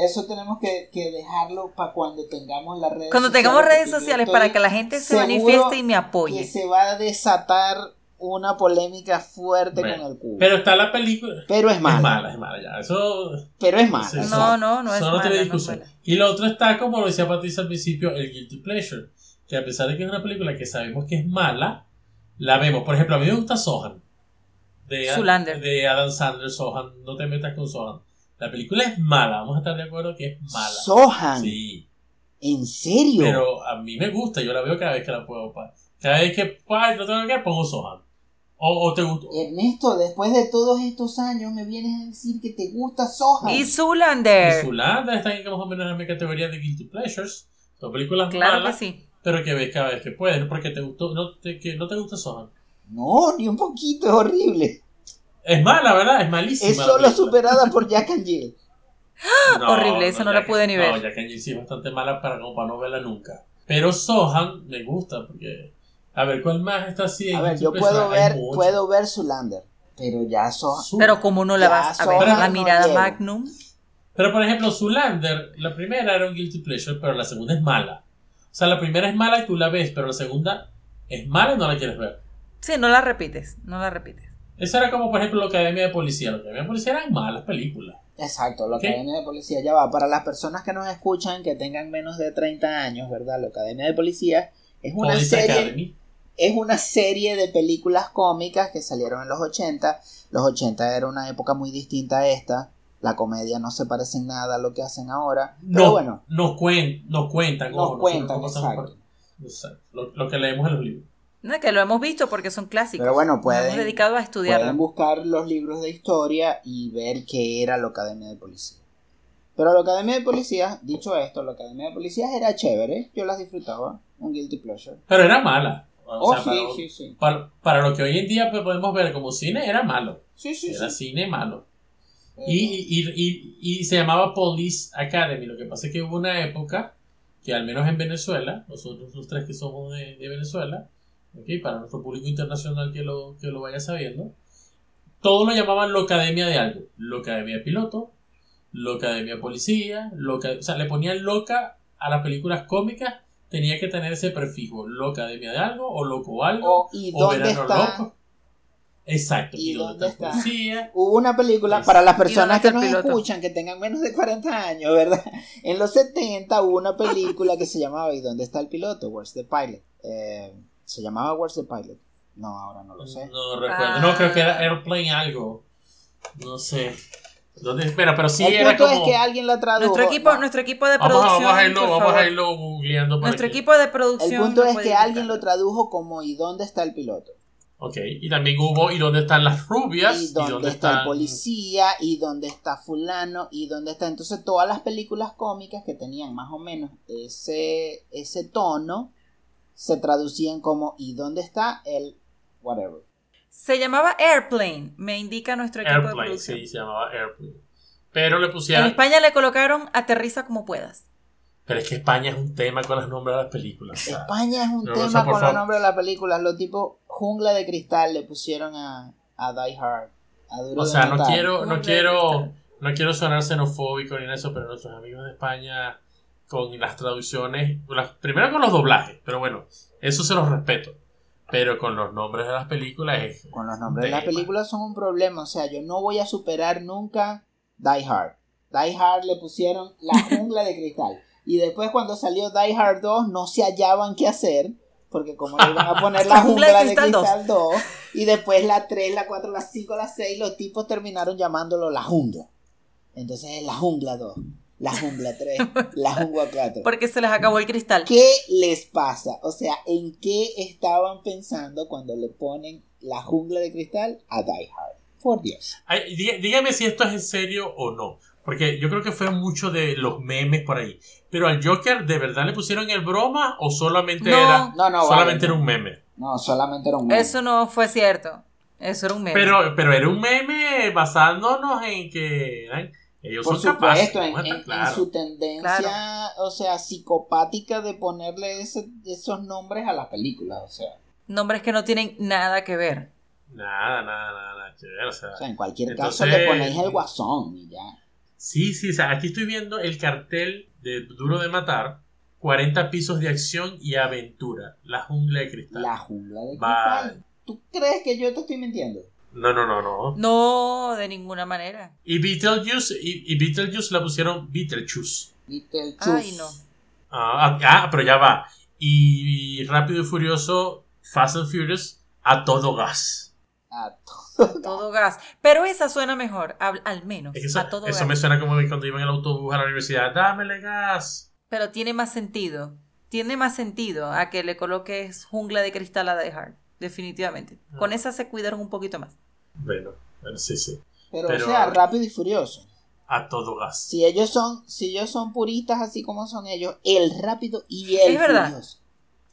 eso tenemos que, que dejarlo para cuando tengamos las redes Cuando sociales, tengamos redes sociales para que la gente se manifieste y me que apoye. se va a desatar una polémica fuerte Bueno, con el cubo. Pero está la película... Pero es mala. Es mala, es mala ya. Eso... Pero es mala. Sí. No, no, no es mala, no discusión. mala. Y lo otro está, como lo decía Patricia al principio, el Guilty Pleasure. Que a pesar de que es una película que sabemos que es mala, la vemos. Por ejemplo, a mí me gusta Sohan. De, Zoolander. de Adam Sandler, Sohan. No te metas con Sohan. La película es mala, vamos a estar de acuerdo que es mala. Sohan. Sí, ¿En serio? pero a mí me gusta, yo la veo cada vez que la puedo. Cada vez que no tengo que ver, pongo Sohan. O, o te gusta. Ernesto, después de todos estos años me vienes a decir que te gusta Sohan. Y Y Zoolander. Zoolander está en más o menos en mi categoría de Guilty Pleasures. Son películas Claro que malas. sí. pero que ves cada vez que puedes, porque te gustó, no te, que no te gusta Sohan. No, ni un poquito, es horrible. Es mala, ¿verdad? Es malísima. Es solo superada por (laughs) Jack and Jill. Horrible, esa no la pude ni ver. No, Jack and Jill sí es bastante mala para, como para no verla nunca. Pero Sohan me gusta porque... A ver, ¿cuál más está así? A ver, YouTube? yo puedo ver, puedo ver Zoolander, pero ya Sohan. Pero como no la vas a ver, la no mirada. Magnum. Pero por ejemplo, Zoolander, la primera era un guilty pleasure, pero la segunda es mala. O sea, la primera es mala y tú la ves, pero la segunda es mala y no la quieres ver. Sí, no la repites, no la repites. Eso era como, por ejemplo, la Academia de Policía. La Academia de Policía eran malas películas. Exacto, la ¿Qué? Academia de Policía ya va. Para las personas que nos escuchan que tengan menos de 30 años, ¿verdad? La Academia de Policía es una Police serie Academy. es una serie de películas cómicas que salieron en los 80. Los 80 era una época muy distinta a esta. La comedia no se parece en nada a lo que hacen ahora. Pero No, bueno, nos, cuen, nos cuentan. nos ojo, cuentan, exacto. por- Exacto, Lo, lo que leemos en los libros. No, que lo hemos visto porque son clásicos. Pero bueno, Nos pueden, hemos dedicado a estudiarlo. pueden buscar los libros de historia y ver qué era la Academia de Policía. Pero la Academia de Policía, dicho esto, la Academia de Policía era chévere. Yo las disfrutaba. Un guilty pleasure. Pero era mala. O Oh, sea, sí, para, sí, sí. para- para lo que hoy en día pues, podemos ver como cine, era malo. Sí, sí, Era sí. cine malo. Y, y, y, y se llamaba Police Academy. Lo que pasa es que hubo una época que al menos en Venezuela, nosotros los tres que somos de, de Venezuela, ¿ok? para nuestro público internacional que lo, que lo vaya sabiendo, todos lo llamaban la academia de algo. La academia de piloto, la academia de policía, loca, o sea, le ponían loca a las películas cómicas, tenía que tener ese prefijo, la academia de algo, o loco algo, O, ¿Y o dónde verano está? loco. Exacto, ¿Y y, dónde, está, policía. Hubo una película para las ¿Y dónde personas que nos piloto? escuchan que tengan menos de 40 años, ¿verdad? En los 70 hubo una película que se llamaba ¿Y dónde está el piloto? Where's the pilot? Eh, se llamaba Where's the pilot. No, ahora no lo sé. No recuerdo. Ah. No, creo que era Airplane algo. No sé. ¿Dónde? Espera, pero sí el era punto como. es que alguien la tradujo. Nuestro equipo, no. nuestro equipo de Vamos a, producción. vamos a irlo, por vamos favor. a irlo googleando para Nuestro equipo de producción. El punto es que alguien lo tradujo como ¿Y dónde está el piloto? Ok, y también hubo ¿Y dónde están las rubias? ¿Y dónde, está el policía? ¿Y dónde está fulano? ¿Y dónde está? Entonces todas las películas cómicas que tenían más o menos ese, ese tono se traducían como ¿Y dónde está el whatever? Se llamaba Airplane, me indica nuestro equipo de Airplane, producción. sí, se llamaba Airplane. Pero le En pusieron. España le colocaron Aterriza como puedas. Pero es que España es un tema con los nombres de las películas. o sea, España es un no, o tema sea, con los nombres de las películas. Los tipos Jungla de Cristal le pusieron a, a Die Hard. A Duro O de sea, no quiero, de no quiero sonar xenofóbico ni en eso, pero nuestros amigos de España con las traducciones, las- primero con los doblajes, pero bueno, eso se los respeto. Pero con los nombres de las películas es Con los nombres de las películas son un problema. O sea, yo no voy a superar nunca Die Hard. Die Hard le pusieron la (laughs) jungla de cristal. Y después cuando salió Die Hard 2 no se hallaban qué hacer. Porque como le iban a (laughs) poner la jungla de cristal 2. Y después la 3, la 4, la 5, la 6, los tipos terminaron llamándolo la jungla. Entonces es la jungla 2, la jungla 3, la jungla 4. Porque se les acabó el cristal. ¿Qué les pasa? O sea, ¿en qué estaban pensando cuando le ponen la jungla de cristal a Die Hard? Por Dios. Ay, dí- dígame si esto es en serio o no. Porque yo creo que fue mucho de los memes por ahí. Pero al Joker, ¿de verdad le pusieron el broma o solamente No. era No, no, solamente vale. era un meme? No, solamente era un meme. Eso no fue cierto. Eso era un meme. Pero, pero era un meme basándonos en que eran- ellos Por son capaces. supuesto, en, estar en- su tendencia, o sea, psicopática de ponerle ese- esos nombres a las películas, o sea. Nombres que no tienen nada que ver. Nada, nada, nada, nada que ver, o sea. O sea, en cualquier Entonces- caso le ponéis el guasón y ya. Sí, sí, o sea, aquí estoy viendo el cartel de Duro de Matar, 40 pisos de acción y aventura, la jungla de cristal. La jungla de Vale. cristal. ¿Tú crees que yo te estoy mintiendo? No, no, no, no. No, de ninguna manera. Y Beetlejuice, y, y Beetlejuice la pusieron Beetlejuice. Little Ay, no. Ah, ah, pero ya va. Y Rápido y Furioso, Fast and Furious, a todo gas. A todo. Todo gas. Pero esa suena mejor, al, al menos. Eso a todo eso gas. me suena como cuando iba en el autobús a la universidad, dámele gas. Pero tiene más sentido. Tiene más sentido a que le coloques jungla de cristal a Die Hard. Definitivamente. Ah. Con esa se cuidaron un poquito más. Bueno, bueno, sí, sí. Pero, Pero- o sea, rápido y furioso. A todo gas. Si ellos son, si ellos son puristas así como son ellos, el rápido y el Es verdad. furioso.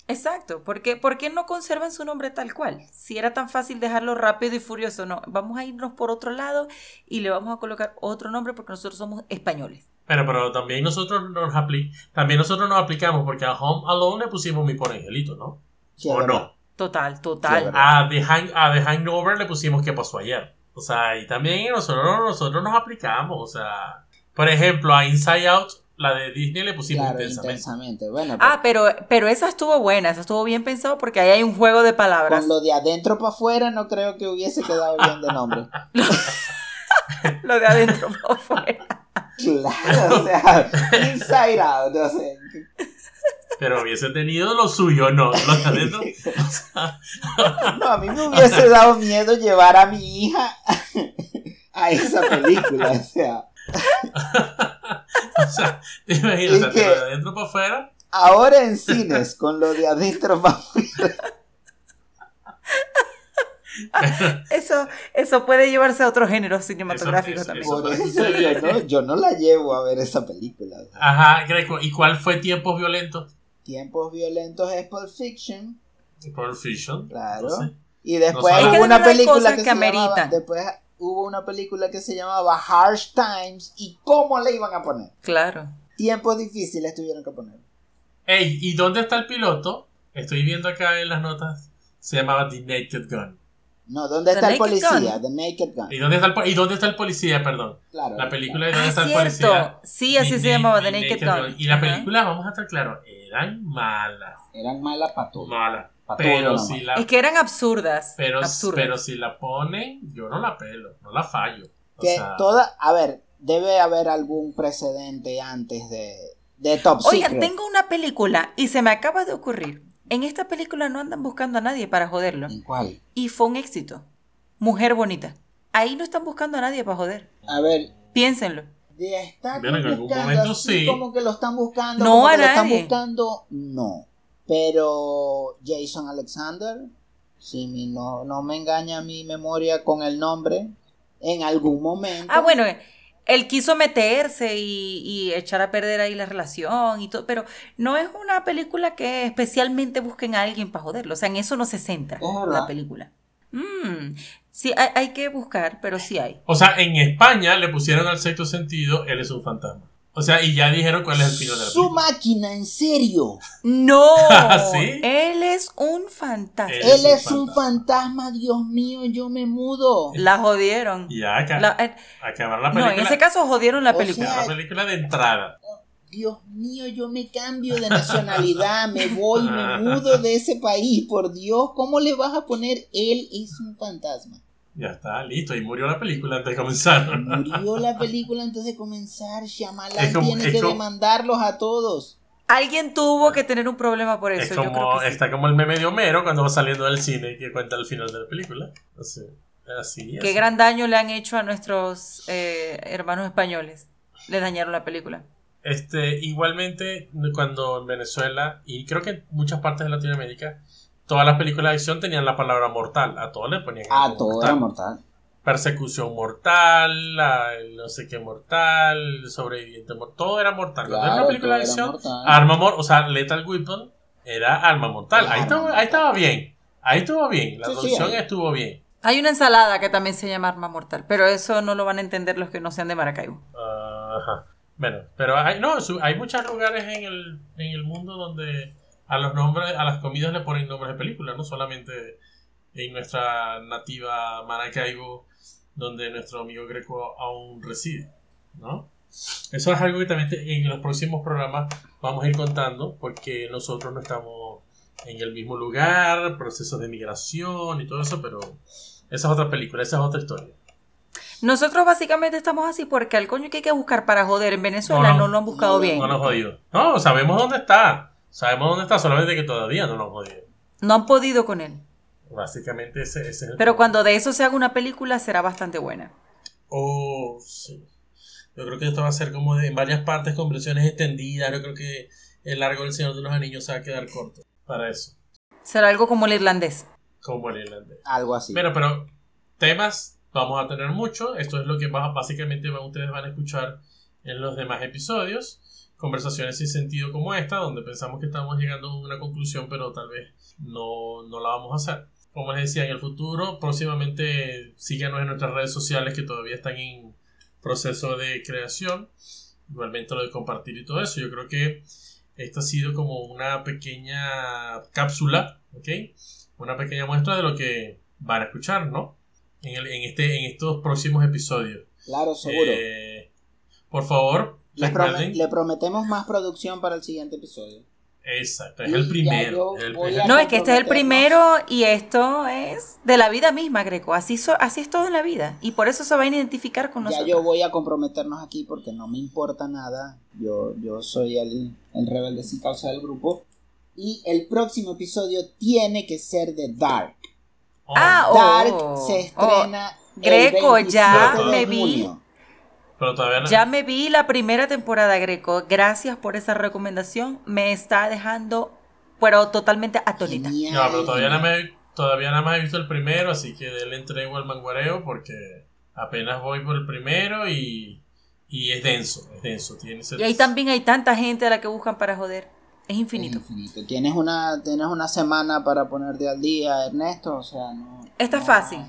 Exacto. ¿Por qué, por qué no conservan su nombre tal cual? Si era tan fácil dejarlo rápido y furioso, no. Vamos a irnos por otro lado y le vamos a colocar otro nombre porque nosotros somos españoles. Pero, pero también nosotros nos también nosotros nos aplicamos porque a Home Alone le pusimos mi pobre angelito, ¿no? Sí, ¿O verdad. no? Total, total. A The, Hang a The Hangover le pusimos qué pasó ayer. O sea, y también nosotros, nosotros nos aplicamos. O sea, por ejemplo, a Inside Out, la de Disney le pusimos Claro, intensamente. intensamente. Bueno, Ah, pero, pero esa estuvo buena, esa estuvo bien pensado porque ahí hay un juego de palabras. con lo de adentro para afuera no creo que hubiese quedado bien de nombre. (laughs) Lo de adentro para afuera. (laughs) Claro, o sea, (laughs) inside out, o sea, Pero hubiese tenido lo suyo, no. Lo de adentro, (laughs) No, a mí me (laughs) hubiese dado miedo llevar a mi hija (laughs) a esa película, o sea, o sea, te imaginas, o de lo de adentro para afuera. ahora en cines con lo de adentro para afuera. Eso, eso puede llevarse a otros géneros cinematográficos Eso- también. eso- eso yo no, yo no la llevo a ver esa película. Ajá, Greco. ¿Y cuál fue Tiempos Violentos? Tiempos violentos es Pulp Fiction, Pulp Fiction. claro. No sé. Y después No hubo una película que, que se llamaba, después hubo una película que se llamaba Harsh Times y cómo le iban a poner. Claro. Tiempos difíciles tuvieron que poner. Ey, ¿y dónde está el piloto? Estoy viendo acá en las notas. Se llamaba The Naked Gun. No, ¿dónde The está el Naked policía? Gun. The Naked Gun. ¿Y dónde está el, po- ¿y dónde está el policía? Perdón. Claro. La película de dónde Ah, está el cierto. policía. Sí, así se llamaba The Naked Gun. Y la película, vamos a estar claros, eran malas. Eran malas para todo. Malas. Pa' todo Pero si la Es que eran absurdas. pero, absurdas. pero si la ponen, yo no la pelo, no la fallo. O Que sea, toda, a ver, debe haber algún precedente antes de, de Top Oigan, Secret. tengo una película y se me acaba de ocurrir. En esta película no andan buscando a nadie para joderlo. ¿En cuál? Y fue un éxito. Mujer bonita. Ahí no están buscando a nadie para joder. A ver, Piénsenlo. de estar Bueno, en algún buscando momento así sí. como que lo están buscando, No, como a que lo están nadie. buscando, no. Pero Jason Alexander, si mi- no, no me engaña mi memoria con el nombre, en algún momento. Ah, bueno, él quiso meterse y, y echar a perder ahí la relación y todo, pero no es una película que especialmente busquen a alguien para joderlo. O sea, en eso no se centra la película. Mm, sí, hay, hay que buscar, pero sí hay. O sea, en España le pusieron al sexto sentido, él es un fantasma. O sea, y ya dijeron cuál es el final de la Su máquina, en serio. No, (laughs) ¿Sí? él es un fantasma. Él Él es un un fantasma, Dios mío, yo me mudo. La jodieron. Ya acá, La- eh, acabar la no, película. en ese caso jodieron la O película. sea, la película de entrada. Dios mío, yo me cambio de nacionalidad, me voy, me (laughs) mudo de ese país, por Dios, ¿cómo le vas a poner él es un fantasma? Ya está, listo. Y murió la película antes de comenzar. Murió la película antes de comenzar, Shyamalan Es como- tiene es que como- demandarlos a todos. Alguien tuvo que tener un problema por Es eso. yo creo como, que sí. está como el meme de Homero cuando va saliendo del cine y que cuenta el final de la película. Así, así, Qué así. gran daño le han hecho a nuestros eh, hermanos españoles. Le dañaron la película. Este, igualmente, cuando en Venezuela, y creo que en muchas partes de Latinoamérica, todas las películas de acción tenían la palabra mortal. A todos le ponían Ah, algo todo mortal. era mortal. Persecución mortal, la- no sé qué mortal, el sobreviviente mortal, todo era mortal. Cuando era Claro, una película de acción, arma mortal, o sea, Lethal Weapon era arma mortal. Ahí Arma estaba, ahí estaba bien, ahí estuvo bien, la Sí, sí, traducción ahí. estuvo bien. Hay una ensalada que también se llama arma mortal, pero eso no lo van a entender los que no sean de Maracaibo. Ajá. Bueno, pero hay, no, hay muchos lugares en el, en el mundo donde a los nombres, a las comidas le ponen nombres de películas, no solamente en nuestra nativa Maracaibo, donde nuestro amigo Greco aún reside, ¿no? Eso es algo que también en los próximos programas vamos a ir contando, porque nosotros no estamos en el mismo lugar, procesos de migración y todo eso, pero esa es otra película, esa es otra historia. Nosotros básicamente estamos así porque al coño que hay que buscar para joder en Venezuela no, lo han buscado bien. No lo han jodido. No, sabemos dónde está. Sabemos dónde está, solamente que todavía no lo han jodido. No han podido con él. Básicamente ese, es el Pero cuando de eso se haga una película será bastante buena. Oh, sí. Yo creo que esto va a ser como en varias partes con versiones extendidas. Yo creo que el largo del Señor de los Anillos se va a quedar corto para eso. Será algo como el irlandés. Como el irlandés. Algo así. Pero, pero temas vamos a tener mucho. Esto es lo que básicamente ustedes van a escuchar en los demás episodios. Conversaciones sin sentido como esta, donde pensamos que estamos llegando a una conclusión, pero tal vez no, no la vamos a hacer. Como les decía, en el futuro, próximamente síganos en nuestras redes sociales que todavía están en proceso de creación. Igualmente lo de compartir y todo eso. Yo creo que esto ha sido como una pequeña cápsula, ¿ok? Una pequeña muestra de lo que van a escuchar, ¿no? En, en, este, en estos próximos episodios. Claro, seguro. Eh, por favor, le, le prometemos más producción para el siguiente episodio. Exacto, es el primero. No, es que este es el primero y esto es de la vida misma, Greco. Así, así es todo en la vida. Y por eso se va a identificar con nosotros. Ya yo voy a comprometernos aquí porque no me importa nada. Yo, yo soy el, el rebelde sin causa del grupo. Y el próximo episodio tiene que ser de Dark. Ah, Dark oh, se estrena. Oh. Greco, ya me vi. Ya me vi la primera temporada, Greco. Gracias por esa recomendación. Me está dejando, pero totalmente atónita. No, pero todavía no me, todavía nada más he visto el primero, así que le entrego al manguareo porque apenas voy por el primero y, y es denso, es denso. Tiene y ahí también hay tanta gente a la que buscan para joder. Es infinito. Es infinito. Tienes una, tienes una semana para ponerte al día, Ernesto. O sea, no. Está fácil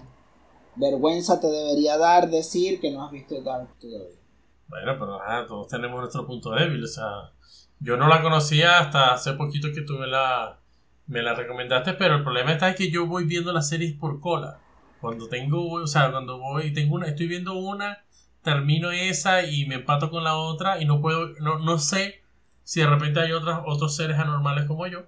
vergüenza te debería dar decir que no has visto Dark todavía. Bueno, pero todos tenemos nuestro punto débil. O sea, yo no la conocía hasta hace poquito que tú me la, me la recomendaste, pero el problema está es que yo voy viendo las series por cola. Cuando tengo, o sea, cuando voy, tengo una, estoy viendo una, termino esa y me empato con la otra y no puedo, no, no sé si de repente hay otras, otros seres anormales como yo,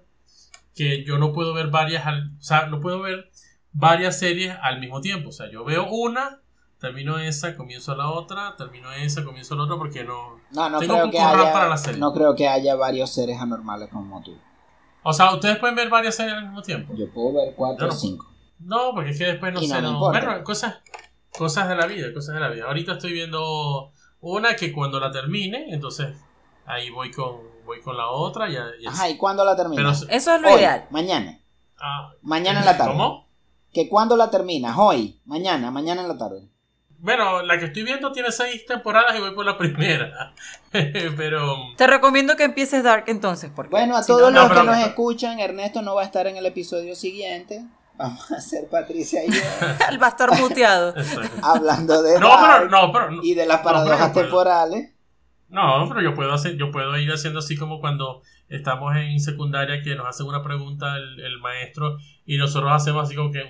que yo no puedo ver varias, al, o sea, no puedo ver varias series al mismo tiempo. O sea, yo veo una, termino esa, comienzo la otra, termino esa, comienzo la otra, porque no. No, no creo que haya, No creo que haya varios seres anormales como tú. O sea, ustedes pueden ver varias series al mismo tiempo. Yo puedo ver cuatro o cinco. No, porque es que después no sé. No, bueno, cosas, cosas de la vida, cosas de la vida. Ahorita estoy viendo una que cuando la termine, entonces ahí voy con, voy con la otra. Y, y Ajá, ¿y cuándo la termina? Eso es lo ideal. Mañana. Ah, mañana en la tarde. ¿Cómo? ¿Que cuándo la terminas? Hoy, mañana, mañana en la tarde. Bueno, la que estoy viendo tiene seis temporadas y voy por la primera. (laughs) Pero. Te recomiendo que empieces Dark entonces. Porque bueno, a todos los que nos escuchan, Ernesto no va a estar en el episodio siguiente. Vamos a hacer Patricia y yo. (laughs) el va a estar muteado. (laughs) hablando de. No, pero, no, pero, y de las paradojas temporales. No, pero yo puedo hacer, yo puedo ir haciendo así como cuando estamos en secundaria que nos hacen una pregunta el, maestro y nosotros hacemos así como que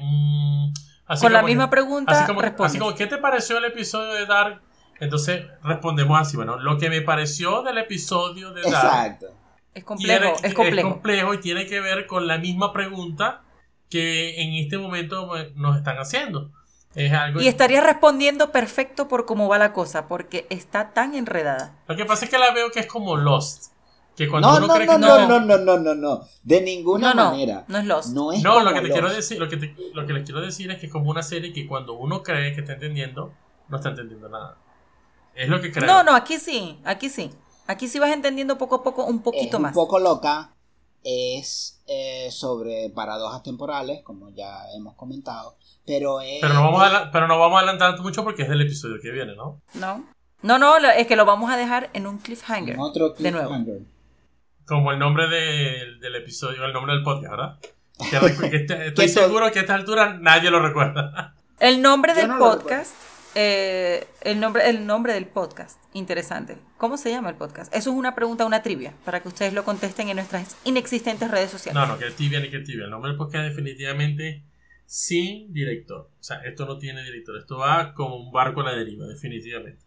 con la misma pregunta así como, así como ¿qué te pareció el episodio de Dark? Entonces respondemos así, bueno, lo que me pareció del episodio de Dark. Exacto. Es complejo, es complejo. Es complejo y tiene que ver con la misma pregunta que en este momento pues, nos están haciendo. Y estaría respondiendo perfecto por cómo va la cosa, porque está tan enredada. Lo que pasa es que la veo que es como Lost. No, no, no, no, no, no, no, de ninguna manera. No, es Lost. No, es no lo que te quiero decir, lo que, te, lo que les quiero decir es que es como una serie que cuando uno cree que está entendiendo, no está entendiendo nada. Es lo que creo. No, no, aquí sí, aquí sí. Aquí sí vas entendiendo poco a poco un poquito más. Un poco loca es eh, sobre paradojas temporales, como ya hemos comentado, pero es... Pero no vamos a, pero no vamos a adelantar mucho porque es del episodio que viene, ¿no? No. No, no, es que lo vamos a dejar en un cliffhanger. En otro cliffhanger. De nuevo. Como el nombre del episodio, el nombre del podcast, ¿verdad? (laughs) Este, estoy seguro que a esta altura nadie lo recuerda. El nombre del podcast eh, el, nombre, el nombre del podcast. Interesante. ¿Cómo se llama el podcast? Eso es una pregunta, una trivia, para que ustedes lo contesten en nuestras inexistentes redes sociales. No, no, que tibia ni que tibia. El nombre del podcast definitivamente sin director. O sea, esto no tiene director. Esto va como un barco a la deriva, definitivamente.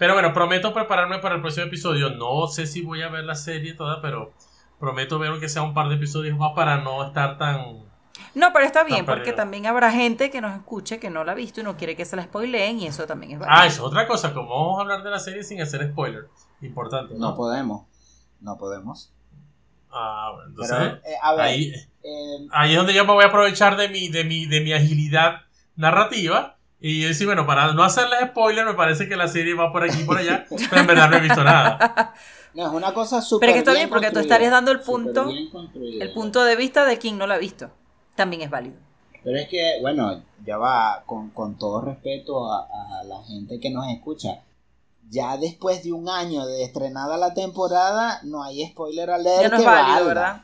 Pero bueno, prometo prepararme para el próximo episodio. No sé si voy a ver la serie toda, pero prometo ver que sea un par de episodios más para no estar tan... No, pero está bien, porque también habrá gente que nos escuche que no la ha visto y no quiere que se la spoileen y eso también es válido. Ah, eso es otra cosa. Como vamos a hablar de la serie sin hacer spoiler. Importante. No, podemos. No podemos. Ah, bueno, entonces... Eh, ahí, eh, ahí es donde yo me voy a aprovechar de mi, de mi, de mi agilidad narrativa y decir, bueno, para no hacerles spoiler, me parece que la serie va por aquí y por allá, pero en verdad no he visto nada. (laughs) No, es una cosa súper Pero que está bien, porque tú estarías dando el punto, el punto de vista de quien no la ha visto. También es válido. Pero es que, bueno, ya va, con, con todo respeto a, a, la gente que nos escucha, ya después de un año de estrenada la temporada, no hay spoiler alert. Ya no es válido, ¿verdad?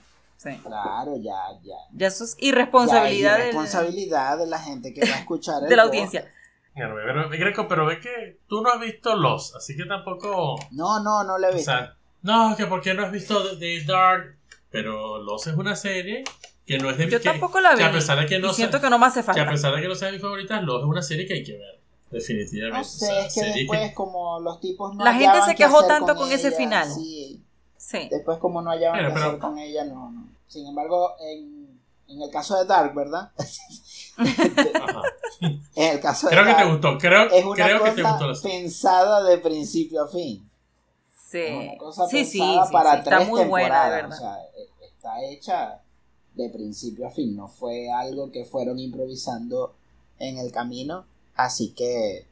Claro, ya, ya. Ya eso es irresponsabilidad. responsabilidad de la gente que va a (laughs) escuchar. de la audiencia. Pero, pero, pero ve que tú no has visto Los, así que tampoco. No, no, no le he visto. O sea, no, que porque no has visto The Dark. Pero Los es una serie que no es de Yo tampoco la vi. a pesar de que no siento que no me hace falta. Que a pesar de que no sea mi favorita, Los es una serie que hay que ver. Definitivamente. No sé, es que después, como los tipos no La gente se quejó tanto con, ese final. Sí. sí. Después, como no hallaban que hacer con ella, no. Sin embargo, en, en el caso de Dark, ¿verdad? (laughs) en el caso de creo Dark, que te gustó, creo, es una creo cosa que te gustó pensada de principio a fin. Sí, es una cosa sí, pensada sí, para sí, tres está muy buena, temporadas. O sea, e, está hecha de principio a fin, no fue algo que fueron improvisando en el camino. Así que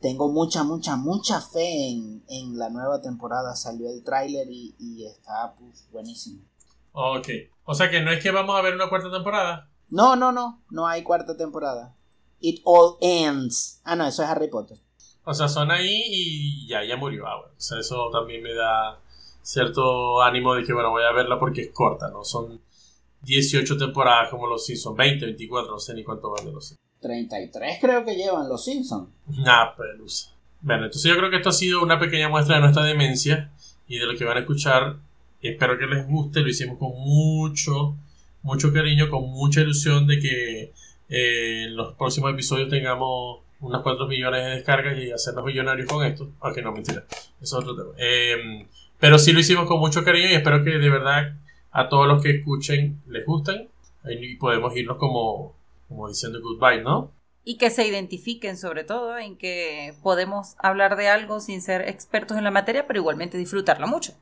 tengo mucha, mucha, mucha fe en, en la nueva temporada. Salió el tráiler y, y, está pues, buenísimo. Ok. O sea que no es que vamos a ver una cuarta temporada. No, no, no. No hay cuarta temporada. It all ends. Ah, no, eso es Harry Potter. O sea, son ahí y ya, ya murió. Ah, O sea, eso también me da cierto ánimo de que, bueno, voy a verla porque es corta, ¿no? Son 18 temporadas como los Simpsons, 20, 24, no sé ni cuánto van de los 33 creo que llevan los Simpsons. Nah, pelusa. Bueno, entonces yo creo que esto ha sido una pequeña muestra de nuestra demencia y de lo que van a escuchar Espero que les guste, lo hicimos con mucho, mucho cariño, con mucha ilusión de que eh, en los próximos episodios tengamos unas 4 millones de descargas y hacernos millonarios con esto. Aunque no, mentira, eso es otro tema. Em, pero sí lo hicimos con mucho cariño y espero que de verdad a todos los que escuchen les gusten y podemos irnos como, como diciendo goodbye, ¿no? Y que se identifiquen sobre todo en que podemos hablar de algo sin ser expertos en la materia, pero igualmente disfrutarlo mucho.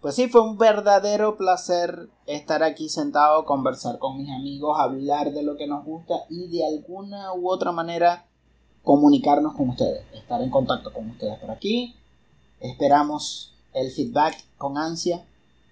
Pues sí, fue un verdadero placer estar aquí sentado, conversar con mis amigos, hablar de lo que nos gusta y de alguna u otra manera comunicarnos con ustedes, estar en contacto con ustedes por aquí. Esperamos el feedback con ansia,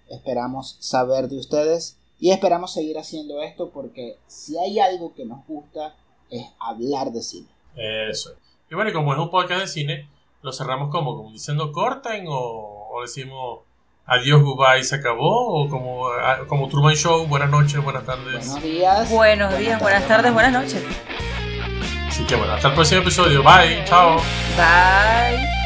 esperamos saber de ustedes y esperamos seguir haciendo esto porque si hay algo que nos gusta es hablar de cine. Eso. Y bueno, como es un podcast de cine, lo cerramos como, como diciendo corten o, o decimos adiós, goodbye, se acabó, o como, ah, como Truman Show, buenas noches, buenas tardes. Buenos días. Buenos días, buenas tardes, buenas noches. Así que bueno, hasta el próximo episodio. Bye, chao. Bye.